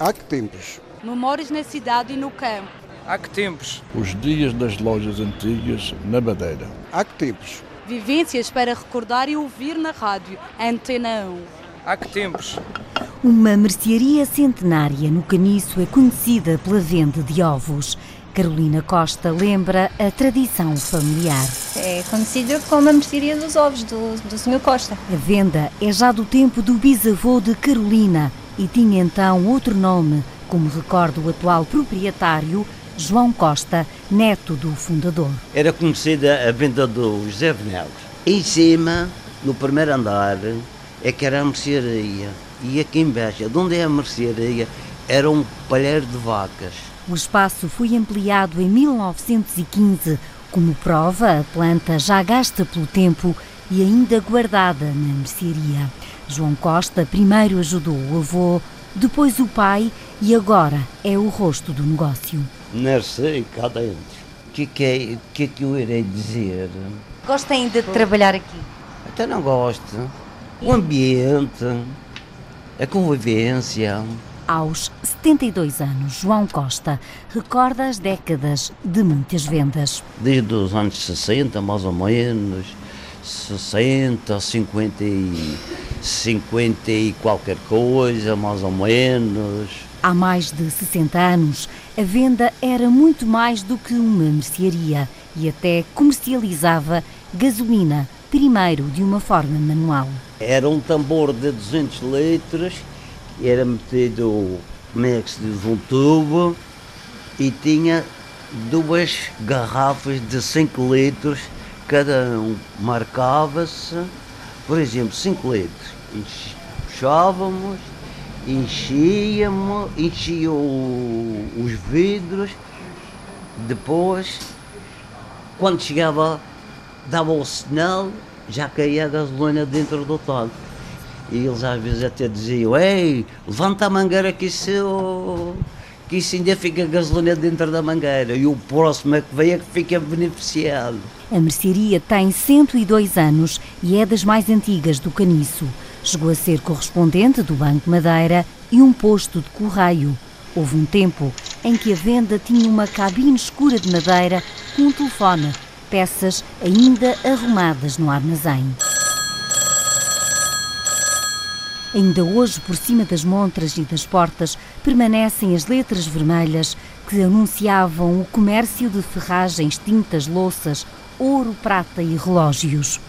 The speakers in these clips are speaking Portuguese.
Há que tempos? Memórias na cidade e no campo. Há que tempos? Os dias das lojas antigas na Madeira. Há que tempos? Vivências para recordar e ouvir na rádio Antena 1. Há que tempos? Uma mercearia centenária no Caniço é conhecida pela venda de ovos. Carolina Costa lembra a tradição familiar. É conhecida como a mercearia dos ovos do, do Sr. Costa. A venda é já do tempo do bisavô de Carolina e tinha então outro nome, como recorda o atual proprietário, João Costa, neto do fundador. Era conhecida a venda do José Venelos. Em cima, no primeiro andar, é que era a mercearia. E aqui embaixo, de onde é a mercearia, era um palheiro de vacas. O espaço foi ampliado em 1915. Como prova, a planta já gasta pelo tempo e ainda guardada na mercearia. João Costa primeiro ajudou o avô, depois o pai e agora é o rosto do negócio. Nasci cá dentro. O que, que, é, que é que eu irei dizer? Gosta ainda de trabalhar aqui? Até não gosto. O ambiente, a convivência. Aos 72 anos, João Costa recorda as décadas de muitas vendas. Desde os anos 60, mais ou menos, 60, 50 e, 50 e qualquer coisa, mais ou menos. Há mais de 60 anos, a venda era muito mais do que uma mercearia e até comercializava gasolina, primeiro de uma forma manual. Era um tambor de 200 litros, era metido, como é diz, um tubo e tinha duas garrafas de 5 litros, cada um marcava-se, por exemplo, 5 litros. Puxávamos, enchíamos, enchia os vidros, depois, quando chegava, dava o sinal, já caía a gasolina dentro do tanque. E eles às vezes até diziam, ei, levanta a mangueira que isso, que isso ainda fica gasolina dentro da mangueira. E o próximo é que vem é que fica beneficiado. A mercearia tem 102 anos e é das mais antigas do Caniço. Chegou a ser correspondente do Banco Madeira e um posto de correio. Houve um tempo em que a venda tinha uma cabine escura de madeira com um telefone, peças ainda arrumadas no armazém. Ainda hoje, por cima das montras e das portas, permanecem as letras vermelhas que anunciavam o comércio de ferragens, tintas, louças, ouro, prata e relógios.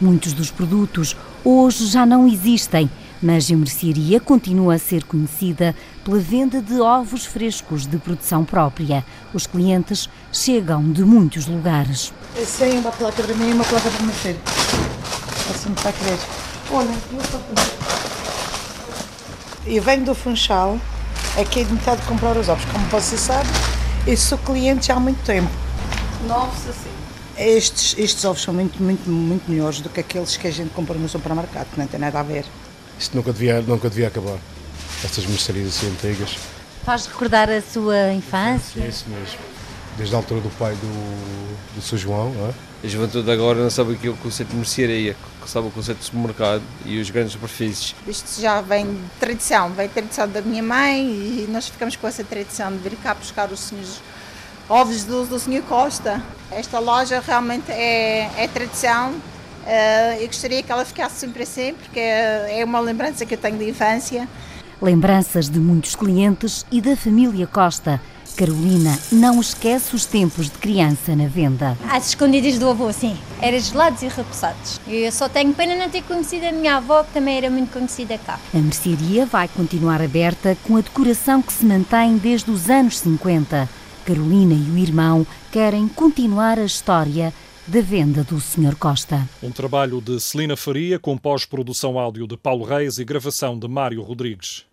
Muitos dos produtos hoje já não existem, mas a mercearia continua a ser conhecida pela venda de ovos frescos de produção própria. Os clientes chegam de muitos lugares. É uma placa para mim e uma placa para o meu filho. Assim está a querer. Olha, Eu venho do Funchal, aqui de metade de comprar os ovos. Como você sabe, eu sou cliente já há muito tempo. Novos assim. Estes, estes ovos são muito, muito, muito melhores do que aqueles que a gente compra no supermercado, que não tem nada a ver. Isto nunca devia, nunca devia acabar. Estas mercearias assim antigas. Faz recordar a sua infância? É isso mesmo. Desde a altura do pai do, do Sr. João, não é? A juventude agora não sabe aquilo, o conceito de mercearia, que sabe o conceito de supermercado e os grandes superfícies. Isto já vem de tradição, vem de tradição da minha mãe e nós ficamos com essa tradição de vir cá buscar os senhores ovos do, do Sr. Costa. Esta loja realmente é, é tradição. eh, eu gostaria que ela ficasse sempre assim, porque é é uma lembrança que eu tenho de infância. Lembranças de muitos clientes e da família Costa. Carolina não esquece os tempos de criança na venda. Às escondidas do avô, sim. Era gelados e repousados. Eu só tenho pena não ter conhecido a minha avó, que também era muito conhecida cá. A mercearia vai continuar aberta com a decoração que se mantém desde os anos 50. Carolina e o irmão querem continuar a história da venda do Sr. Costa. Um trabalho de Celina Faria com pós-produção áudio de Paulo Reis e gravação de Mário Rodrigues.